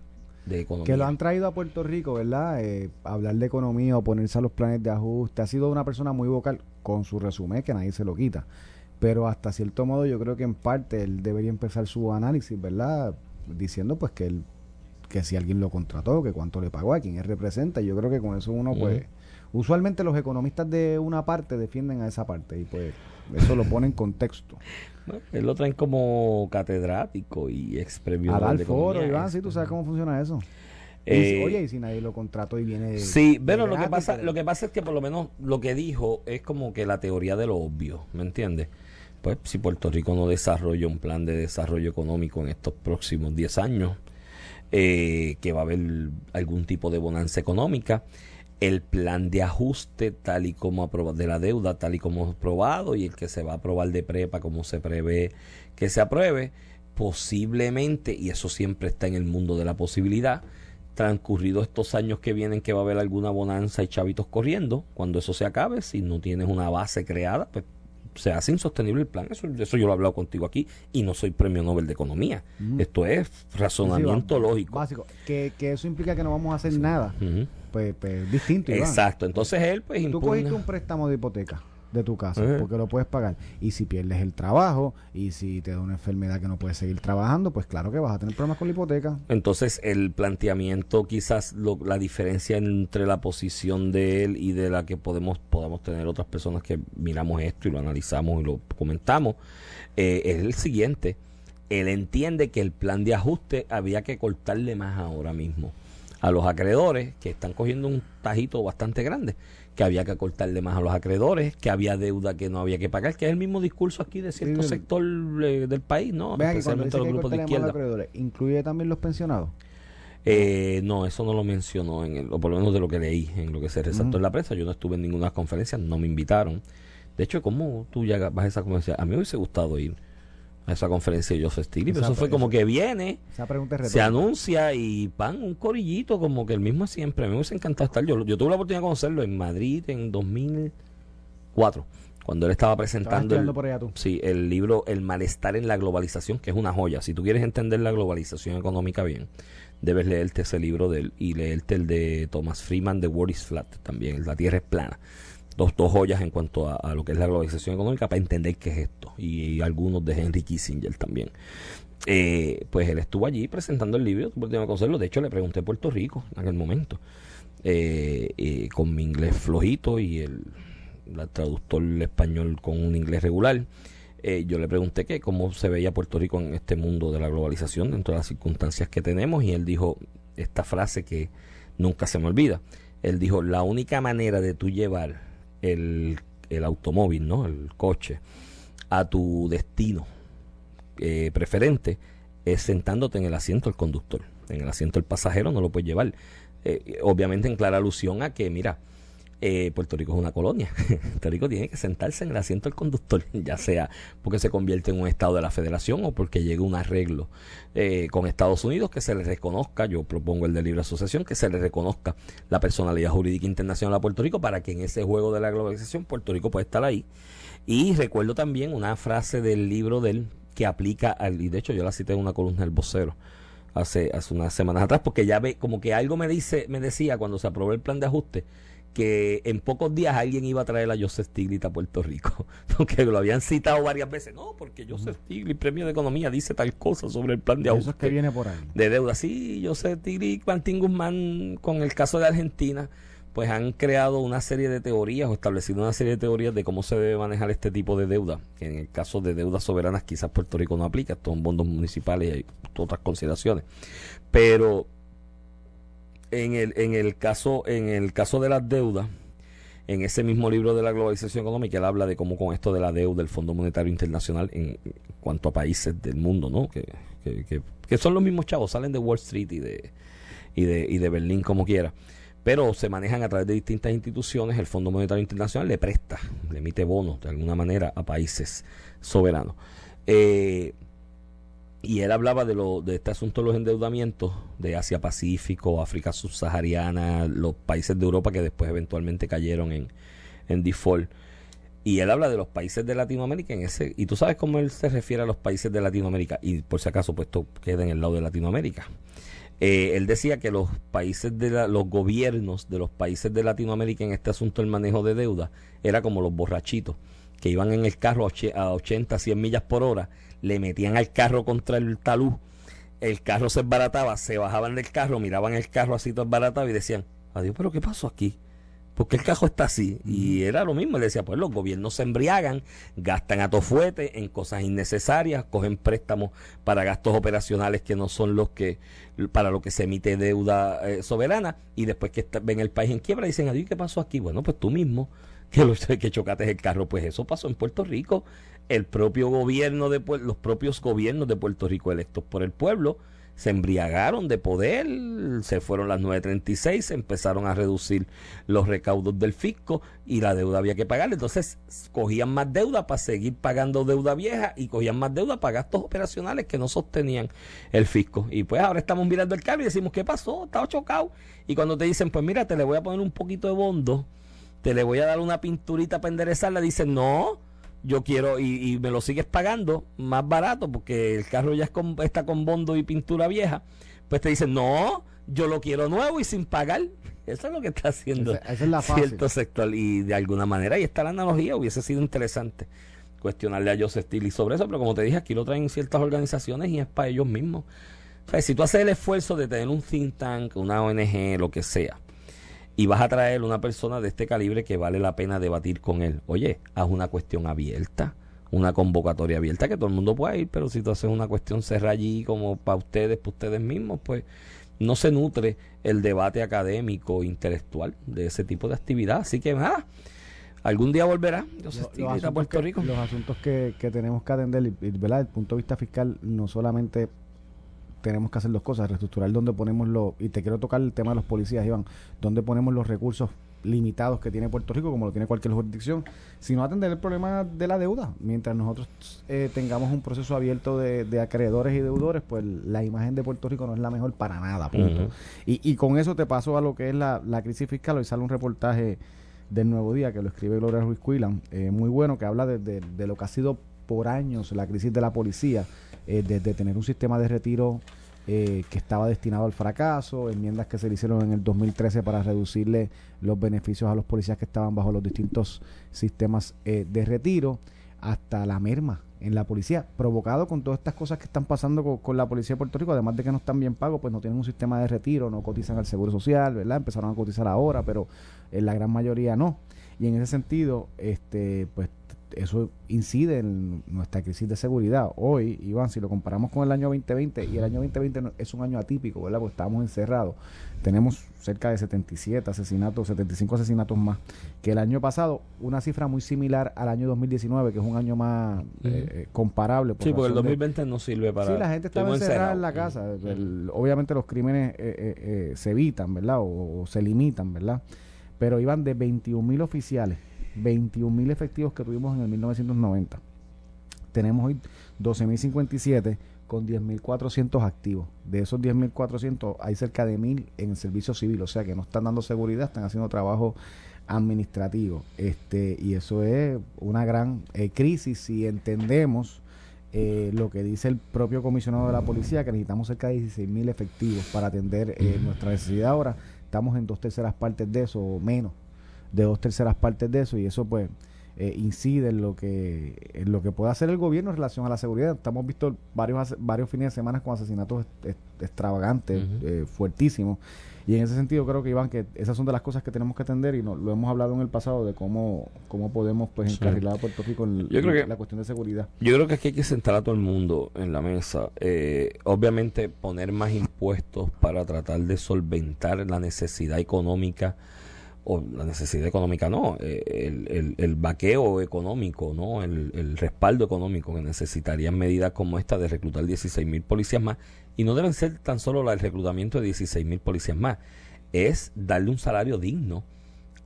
de Economía. Que lo han traído a Puerto Rico, ¿verdad? Eh, hablar de economía, oponerse a los planes de ajuste. Ha sido una persona muy vocal con su resumen, que nadie se lo quita. Pero hasta cierto modo yo creo que en parte él debería empezar su análisis, ¿verdad? Diciendo pues que él, que si alguien lo contrató, que cuánto le pagó, a quién él representa. Yo creo que con eso uno pues... Usualmente los economistas de una parte defienden a esa parte y pues eso lo pone en contexto. Bueno, él lo traen como catedrático y ex premio A dar foro. Iván, sí, tú sabes cómo funciona eso. Y Eh, si- oye, y si nadie lo contrató y viene de- Sí, de pero lo que pasa, lo que pasa es que por lo menos lo que dijo es como que la teoría de lo obvio, ¿me entiendes? Pues si Puerto Rico no desarrolla un plan de desarrollo económico en estos próximos 10 años, eh, que va a haber algún tipo de bonanza económica, el plan de ajuste tal y como aproba- de la deuda tal y como aprobado y el que se va a aprobar de prepa como se prevé que se apruebe, posiblemente, y eso siempre está en el mundo de la posibilidad, transcurridos estos años que vienen que va a haber alguna bonanza y chavitos corriendo, cuando eso se acabe, si no tienes una base creada, pues se hace insostenible el plan. Eso, eso yo lo he hablado contigo aquí y no soy premio Nobel de Economía. Esto es razonamiento Sí, lógico. Básico. Que, que eso implica que no vamos a hacer nada. Ujú. Pues, pues distinto, Iván. Exacto. Entonces él pues Tú impugna- cogiste un préstamo de hipoteca de tu casa Ajá. porque lo puedes pagar. Y si pierdes el trabajo y si te da una enfermedad que no puedes seguir trabajando, pues claro que vas a tener problemas con la hipoteca. Entonces el planteamiento, quizás lo- la diferencia entre la posición de él y de la que podemos podamos tener otras personas que miramos esto y lo analizamos y lo comentamos, eh, es el siguiente. Él entiende que el plan de ajuste había que cortarle más ahora mismo a los acreedores que están cogiendo un tajito bastante grande, que había que cortarle más a los acreedores, que había deuda que no había que pagar, que es el mismo discurso aquí de cierto Sí, sector eh, del país, ¿no? Especialmente los grupos de izquierda. ¿incluye también los pensionados? Eh, no, eso no lo mencionó, en el, o por lo menos de lo que leí, en lo que se resaltó en la prensa. Yo no estuve en ninguna conferencia, no me invitaron. De hecho, ¿cómo tú ya vas a esa conferencia? A mí me hubiese gustado ir a esa conferencia de Joseph Stiglitz, pero eso fue como que viene, Esa pregunta es se anuncia y pan, un corillito como que el mismo siempre. A mí me hubiese encantado estar. Yo, yo tuve la oportunidad de conocerlo en Madrid en 2004, cuando él estaba presentando el, por allá tú. Sí, el libro El malestar en la globalización, que es una joya. Si tú quieres entender la globalización económica bien, debes leerte ese libro de él y leerte el de Thomas Freeman, The World is Flat, también, La Tierra es plana. Dos, dos joyas en cuanto a, lo que es la globalización económica para entender qué es esto. Y, algunos de Henry Kissinger también. Eh, pues él estuvo allí presentando el libro, tuve que conocerlo. De hecho, le pregunté a Puerto Rico en aquel momento, eh, eh, con mi inglés flojito y el, la traductor español con un inglés regular. Yo le pregunté que cómo se veía Puerto Rico en este mundo de la globalización dentro de las circunstancias que tenemos y él dijo esta frase que nunca se me olvida. Él dijo, la única manera de tú llevar el, el automóvil, ¿no? El coche a tu destino eh, preferente es sentándote en el asiento del conductor. En el asiento del pasajero no lo puedes llevar. Eh, obviamente en clara alusión a que, mira, eh, Puerto Rico es una colonia. Puerto Rico tiene que sentarse en el asiento del conductor, ya sea porque se convierte en un estado de la federación o porque llegue un arreglo eh, con Estados Unidos que se le reconozca, yo propongo el de libre asociación, que se le reconozca la personalidad jurídica internacional a Puerto Rico para que en ese juego de la globalización Puerto Rico pueda estar ahí. Y recuerdo también una frase del libro de él que aplica al, y de hecho yo la cité en una columna del vocero hace, hace unas semanas atrás, porque ya ve, como que algo me dice, me decía cuando se aprobó el plan de ajuste, que en pocos días alguien iba a traer a Joseph Stiglitz a Puerto Rico, porque lo habían citado varias veces, no, porque Joseph Stiglitz, premio de economía, dice tal cosa sobre el plan de Eso ajuste es que viene por ahí. de deuda. Sí, Joseph Stiglitz, Martín Guzmán, con el caso de Argentina, pues han creado una serie de teorías o establecido una serie de teorías de cómo se debe manejar este tipo de deuda. Que en el caso de deudas soberanas quizás Puerto Rico no aplica, son fondos municipales y hay otras consideraciones. Pero en el, en el caso, en el caso de las deudas, en ese mismo libro de la globalización económica, él habla de cómo con esto de la deuda, el Fondo Monetario Internacional, en cuanto a países del mundo, ¿no? Que, que, que, que son los mismos chavos, salen de Wall Street y de, y de, y de Berlín como quiera. Pero se manejan a través de distintas instituciones. El Fondo Monetario Internacional le presta, le emite bonos de alguna manera a países soberanos. Eh, y él hablaba de, lo, de este asunto de los endeudamientos de Asia Pacífico, África subsahariana, los países de Europa que después eventualmente cayeron en, en default. Y él habla de los países de Latinoamérica en ese, y tú sabes cómo él se refiere a los países de Latinoamérica, y por si acaso, pues esto queda en el lado de Latinoamérica. Eh, él decía que los países de la, los gobiernos de los países de Latinoamérica en este asunto del manejo de deuda era como los borrachitos que iban en el carro a 80, 100 millas por hora, le metían al carro contra el talud, el carro se esbarataba, se bajaban del carro, miraban el carro así todo esbaratado y decían, adiós, pero ¿qué pasó aquí? porque el carro está así. Y era lo mismo, él decía, pues los gobiernos se embriagan, gastan a tofuete en cosas innecesarias, cogen préstamos para gastos operacionales que no son los que, para lo que se emite deuda eh, soberana, y después que ven el país en quiebra dicen, adiós, ¿qué pasó aquí? Bueno, pues tú mismo, que, lo, que chocaste el carro, pues eso pasó en Puerto Rico. El propio gobierno de los propios gobiernos de Puerto Rico electos por el pueblo, se embriagaron de poder, se fueron las 9.36, empezaron a reducir los recaudos del fisco y la deuda había que pagar. Entonces cogían más deuda para seguir pagando deuda vieja y cogían más deuda para gastos operacionales que no sostenían el fisco. Y pues ahora estamos mirando el carro y decimos, ¿qué pasó? Estaba chocado. Y cuando te dicen, pues mira, te le voy a poner un poquito de bondo, te le voy a dar una pinturita para enderezarla, dicen, no yo quiero y, me lo sigues pagando más barato porque el carro ya está con bondo y pintura vieja, pues te dicen, no, yo lo quiero nuevo y sin pagar. Eso es lo que está haciendo cierto sector. Y de alguna manera, ahí está la analogía, hubiese sido interesante cuestionarle a Joseph Stiglitz sobre eso, pero como te dije, aquí lo traen ciertas organizaciones y es para ellos mismos. O si tú haces el esfuerzo de tener un think tank, una ONG, lo que sea, y vas a traer una persona de este calibre que vale la pena debatir con él. Oye, haz una cuestión abierta, una convocatoria abierta que todo el mundo pueda ir, pero si tú haces una cuestión cerrada allí como para ustedes, para ustedes mismos, pues no se nutre el debate académico, intelectual de ese tipo de actividad. Así que nada, algún día volverá. a Puerto Rico. los asuntos que, que tenemos que atender, ¿verdad? Desde el punto de vista fiscal, no solamente tenemos que hacer dos cosas, reestructurar donde ponemos los, y te quiero tocar el tema de los policías, Iván, donde ponemos los recursos limitados que tiene Puerto Rico, como lo tiene cualquier jurisdicción, sino atender el problema de la deuda. Mientras nosotros eh, tengamos un proceso abierto de, acreedores y deudores, pues la imagen de Puerto Rico no es la mejor para nada. Punto. y, y, con eso te paso a lo que es la, crisis fiscal. Hoy sale un reportaje del Nuevo Día que lo escribe Gloria Ruiz Cuilan, eh, muy bueno, que habla de, de, lo que ha sido por años la crisis de la policía desde tener un sistema de retiro eh, que estaba destinado al fracaso, enmiendas que se le hicieron en el 2013 para reducirle los beneficios a los policías que estaban bajo los distintos sistemas eh, de retiro, hasta la merma en la policía, provocado con todas estas cosas que están pasando con, con, la policía de Puerto Rico, además de que no están bien pagos, pues no tienen un sistema de retiro, no cotizan al seguro social, ¿verdad? Empezaron a cotizar ahora, pero en la gran mayoría no. Y en ese sentido, este, pues eso incide en nuestra crisis de seguridad. Hoy, Iván, si lo comparamos con el año 2020, y el año 2020 es un año atípico, ¿verdad? Porque estábamos encerrados. Tenemos cerca de 77 asesinatos, 75 asesinatos más que el año pasado. Una cifra muy similar al año 2019, que es un año más eh, eh, comparable. sí, porque el 2020 no sirve para... Sí, la gente estaba encerrada en la casa. obviamente los crímenes eh, se evitan, ¿verdad? O, o se limitan, ¿verdad? Pero iban de 21 mil oficiales 21 mil efectivos que tuvimos en el 1990. Tenemos hoy 12.057 con 10.400 activos. De esos 10.400 hay cerca de 1.000 en el servicio civil, o sea que no están dando seguridad, están haciendo trabajo administrativo. Este, y eso es una gran eh, crisis si entendemos eh, lo que dice el propio comisionado de la policía, que necesitamos cerca de 16.000 efectivos para atender eh, nuestra necesidad ahora. Estamos en dos terceras partes de eso o menos de dos terceras partes de eso y eso pues eh, incide en lo que en lo que puede hacer el gobierno en relación a la seguridad. Estamos visto varios varios fines de semana con asesinatos extravagantes, eh, fuertísimos. Y en ese sentido creo que Iván, que esas son de las cosas que tenemos que atender y no, lo hemos hablado en el pasado de cómo, cómo podemos pues encarrilar a Puerto Rico en, la cuestión de seguridad. Yo creo que aquí hay que sentar a todo el mundo en la mesa. Eh, obviamente poner más impuestos para tratar de solventar la necesidad económica o la necesidad económica no, eh, el, el, vaqueo económico, no el, el, respaldo económico que necesitarían medidas como esta de reclutar 16 mil policías más. Y no deben ser tan solo el reclutamiento de 16 mil policías más, es darle un salario digno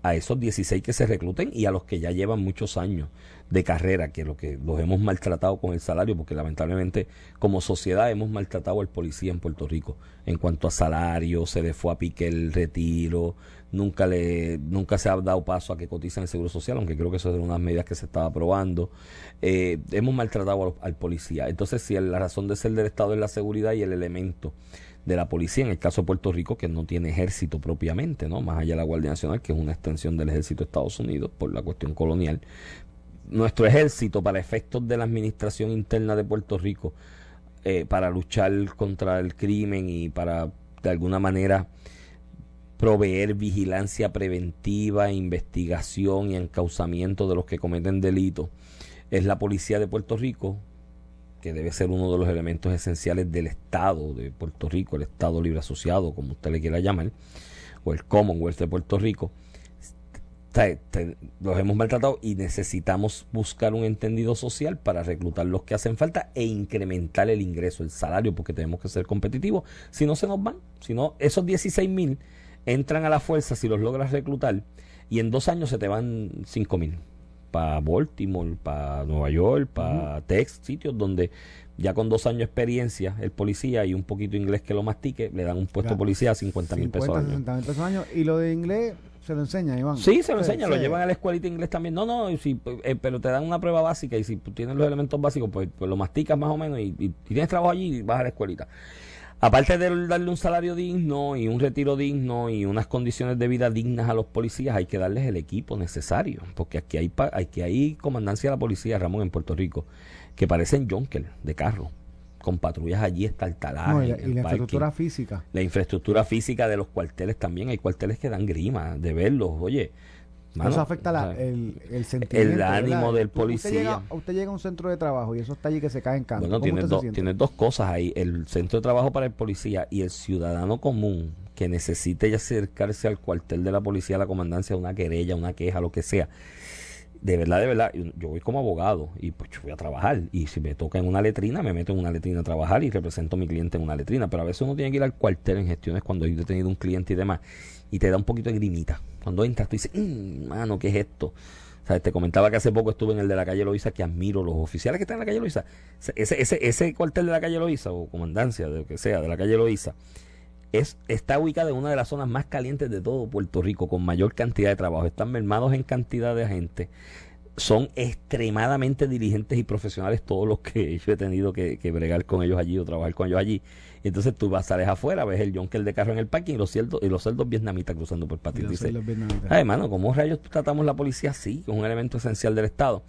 a esos 16 que se recluten y a los que ya llevan muchos años de carrera, que lo que los hemos maltratado con el salario, porque lamentablemente como sociedad hemos maltratado al policía en Puerto Rico en cuanto a salario, se le fue a pique el retiro, nunca le nunca se ha dado paso a que cotizan el seguro social, aunque creo que eso es una de las medidas que se estaba aprobando. Eh, hemos maltratado al, policía. Entonces, si la razón de ser del Estado es la seguridad y el elemento de la policía, en el caso de Puerto Rico, que no tiene ejército propiamente, ¿no? Más allá de la Guardia Nacional, que es una extensión del ejército de Estados Unidos por la cuestión colonial. Nuestro ejército, para efectos de la administración interna de Puerto Rico, eh, para luchar contra el crimen y para, de alguna manera, proveer vigilancia preventiva, investigación y encauzamiento de los que cometen delitos, es la policía de Puerto Rico, que debe ser uno de los elementos esenciales del Estado de Puerto Rico, el Estado Libre Asociado, como usted le quiera llamar, o el Commonwealth de Puerto Rico, los hemos maltratado y necesitamos buscar un entendido social para reclutar los que hacen falta e incrementar el ingreso, el salario, porque tenemos que ser competitivos. Si no, se nos van. Si no, esos 16 mil entran a la fuerza si los logras reclutar y en dos años se te van 5 mil para Baltimore, para Nueva York, para Texas, sitios donde ya con dos años de experiencia, el policía y un poquito inglés que lo mastique, le dan un puesto de policía a 50 mil pesos, años. Y lo de inglés se lo enseña, Iván. Sí, se lo enseña, lo llevan a la escuelita inglés también. No, no, si, eh, pero te dan una prueba básica y si tienes los elementos básicos, pues, pues lo masticas más o menos y, y, tienes trabajo allí y vas a la escuelita. Aparte de darle un salario digno y un retiro digno y unas condiciones de vida dignas a los policías, hay que darles el equipo necesario, porque aquí hay, aquí hay comandancia de la policía, Ramón, en Puerto Rico, que parecen Jonker de carro, con patrullas allí está el No, y la, infraestructura física. La infraestructura física de los cuarteles también, hay cuarteles que dan grima de verlos, oye eso afecta el, el sentimiento. El ánimo del policía. Usted llega, usted llega, a un centro de trabajo y eso está allí que se cae en canto. Bueno, tiene, dos cosas ahí. El centro de trabajo para el policía y el ciudadano común que necesite acercarse al cuartel de la policía, a la comandancia, una querella, una queja, lo que sea. De verdad, de verdad, yo voy como abogado y pues yo voy a trabajar. Y si me toca en una letrina, me meto en una letrina a trabajar y represento a mi cliente en una letrina. Pero a veces uno tiene que ir al cuartel en gestiones cuando he tenido un cliente y demás y te da un poquito de grimita. Cuando entras, tú dices, mmm, mano, ¿qué es esto? Sea, te comentaba que hace poco estuve en el de la calle Loiza, que admiro los oficiales que están en la calle Loiza. Ese, ese, ese cuartel de la calle Loiza, o comandancia, de lo que sea, de la calle Loiza, es, está ubicada en una de las zonas más calientes de todo Puerto Rico, con mayor cantidad de trabajo. Están mermados en cantidad de gente. Son extremadamente diligentes y profesionales todos los que yo he tenido que, que bregar con ellos allí o trabajar con ellos allí. Y entonces tú vas, sales afuera, ves el Jonker de carro en el parking y los cerdos, y los cerdos vietnamitas cruzando por el patio. Dice, ay, hermano, ¿cómo rayos tratamos la policía así? Que es un elemento esencial del Estado.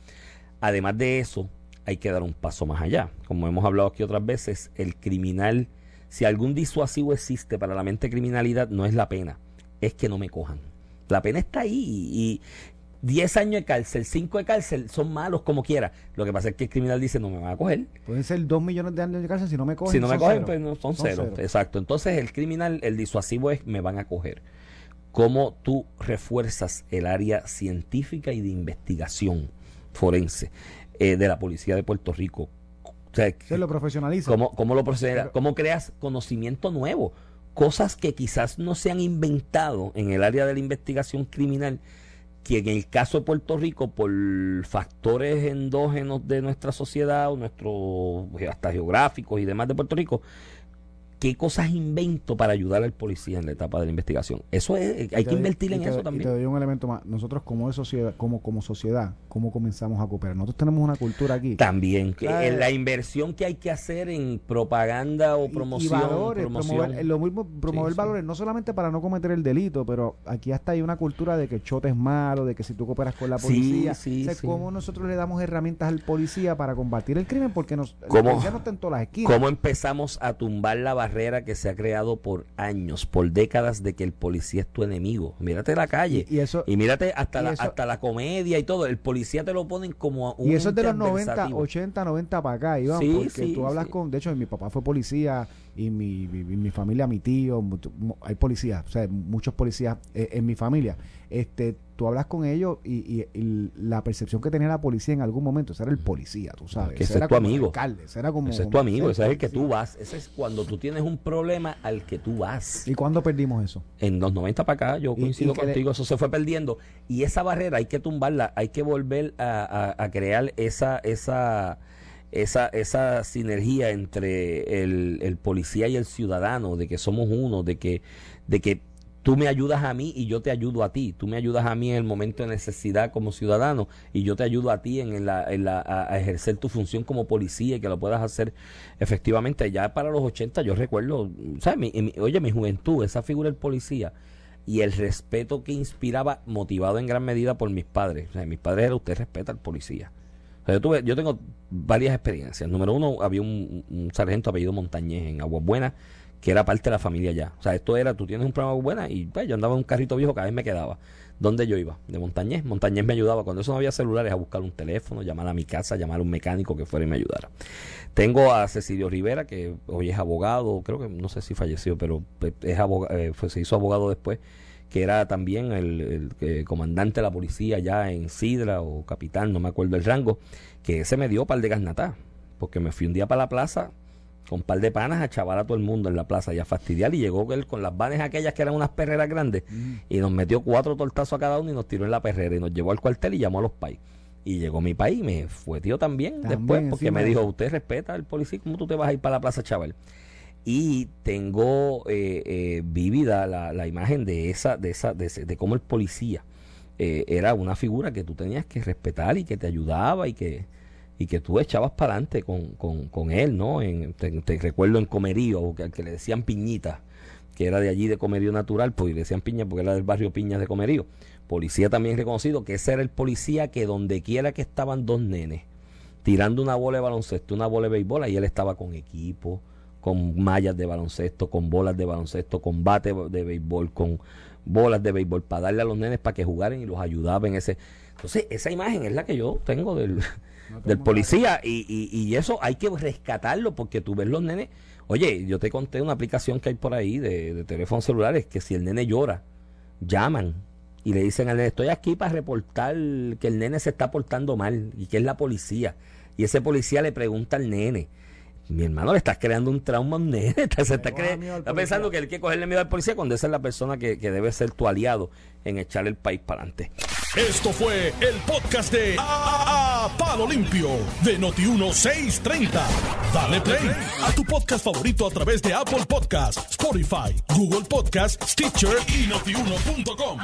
Además de eso, hay que dar un paso más allá. Como hemos hablado aquí otras veces, el criminal, si algún disuasivo existe para la mente criminalidad, no es la pena, es que no me cojan. La pena está ahí y, 10 años de cárcel, 5 de cárcel, son malos como quiera. Lo que pasa es que el criminal dice, no me van a coger. Pueden ser 2 millones de años de cárcel si no me cogen. Si no me cogen, pues no, son, cero. Exacto. Entonces el criminal, el disuasivo es, me van a coger. ¿Cómo tú refuerzas el área científica y de investigación forense eh, de la policía de Puerto Rico? Se lo profesionaliza. ¿Cómo, cómo lo ¿Cómo creas conocimiento nuevo? Cosas que quizás no se han inventado en el área de la investigación criminal que en el caso de Puerto Rico, por factores endógenos de nuestra sociedad o nuestros hasta geográficos y demás de Puerto Rico, qué cosas invento para ayudar al policía en la etapa de la investigación. Eso es, hay que invertir en eso también. Y te doy un elemento más. Nosotros como de sociedad, como, como sociedad, ¿cómo comenzamos a cooperar? Nosotros tenemos una cultura aquí. También, que la inversión que hay que hacer en propaganda o promoción. Y, valores, promover, lo mismo, promover valores, no solamente para no cometer el delito, pero aquí hasta hay una cultura de que chote es malo, de que si tú cooperas con la policía, sí, ¿cómo nosotros le damos herramientas al policía para combatir el crimen? Porque nos, ¿Cómo, no está en todas las esquinas. ¿Cómo empezamos a tumbar la barrera? Que se ha creado por años, por décadas de que el policía es tu enemigo. Mírate la calle y, eso, y mírate hasta, la, hasta la comedia y todo. El policía te lo ponen como un Y eso es de los 90, 80, 90 para acá, Iván, porque tú hablas con... De hecho, mi papá fue policía y mi, mi, familia, mi tío, hay policías, o sea, muchos policías eh, en mi familia. Este tú hablas con ellos y, y- y la percepción que tenía la policía en algún momento, ese era el policía, tú sabes. Que ese era es tu amigo. alcalde, ese era como, Ese es tu amigo, ese es el que tú vas. Ese es cuando tú tienes un problema al que tú vas. ¿Y cuándo perdimos eso? En los 90 para acá, yo coincido le- contigo, eso se fue perdiendo. Y esa barrera hay que tumbarla, hay que volver a, a- a crear esa, esa, esa, esa sinergia entre el, el policía y el ciudadano, de que somos uno, de que, de que tú me ayudas a mí y yo te ayudo a ti. Tú me ayudas a mí en el momento de necesidad como ciudadano y yo te ayudo a ti en la, en la- a, ejercer tu función como policía y que lo puedas hacer efectivamente. Ya para los 80 yo recuerdo, mi- oye, mi juventud, esa figura del policía y el respeto que inspiraba, motivado en gran medida por mis padres. O sea, mis padres era usted respeta al policía. Yo, tuve, yo tengo varias experiencias. Número uno, había un, sargento apellido Montañez en Aguas Buenas, que era parte de la familia ya. O sea, esto era, tú tienes un programa Buenas y pues, yo andaba en un carrito viejo, cada vez me quedaba. ¿Dónde yo iba? De Montañez. Montañez me ayudaba. Cuando eso no había celulares, a buscar un teléfono, llamar a mi casa, llamar a un mecánico que fuera y me ayudara. Tengo a Cecilio Rivera, que hoy es abogado, creo que no sé si falleció, pero pues, es aboga- eh, se hizo abogado después, que era también el, el, eh, comandante de la policía ya en Sidra o capitán, no me acuerdo el rango, que ese me dio par de gasnatá, porque me fui un día para la plaza con par de panas a chavar a todo el mundo en la plaza y a fastidiar y llegó él con las vanes aquellas que eran unas perreras grandes y nos metió cuatro tortazos a cada uno y nos tiró en la perrera y nos llevó al cuartel y llamó a los pais. Y llegó mi país y me fue tío también, También después porque me dijo, usted respeta al policía, ¿cómo tú te vas a ir para la plaza chaval? Y tengo eh, eh, vívida la, la imagen de esa, de esa, de, de cómo el policía eh, era una figura que tú tenías que respetar y que te ayudaba y que, y que tú echabas para adelante con, con, con él, ¿no? En, te, recuerdo en Comerío, que, que le decían Piñita, que era de allí de Comerío Natural, pues y le decían Piña porque era del barrio Piñas de Comerío. Policía también reconocido que ese era el policía que donde quiera que estaban dos nenes, tirando una bola de baloncesto, una bola de béisbol, ahí él estaba con equipo, con mallas de baloncesto, con bolas de baloncesto, con bate de béisbol, con bolas de béisbol, para darle a los nenes para que jugaran y los ayudaba en ese. Entonces, esa imagen es la que yo tengo del, del policía y, y, y eso hay que rescatarlo porque tú ves los nenes. Oye, yo te conté una aplicación que hay por ahí de, de teléfonos celulares que si el nene llora, llaman y le dicen al nene, estoy aquí para reportar que el nene se está portando mal y que es la policía. Y ese policía le pregunta al nene, mi hermano, le estás creando un trauma nene. Se está, cre- pensando que él quiere cogerle miedo al policía cuando esa es la persona que, que debe ser tu aliado en echar el país para adelante. Esto fue el podcast de A, A- Palo Limpio de Noti1630. Dale play a tu podcast favorito a través de Apple Podcasts, Spotify, Google Podcasts, Stitcher y notiuno.com.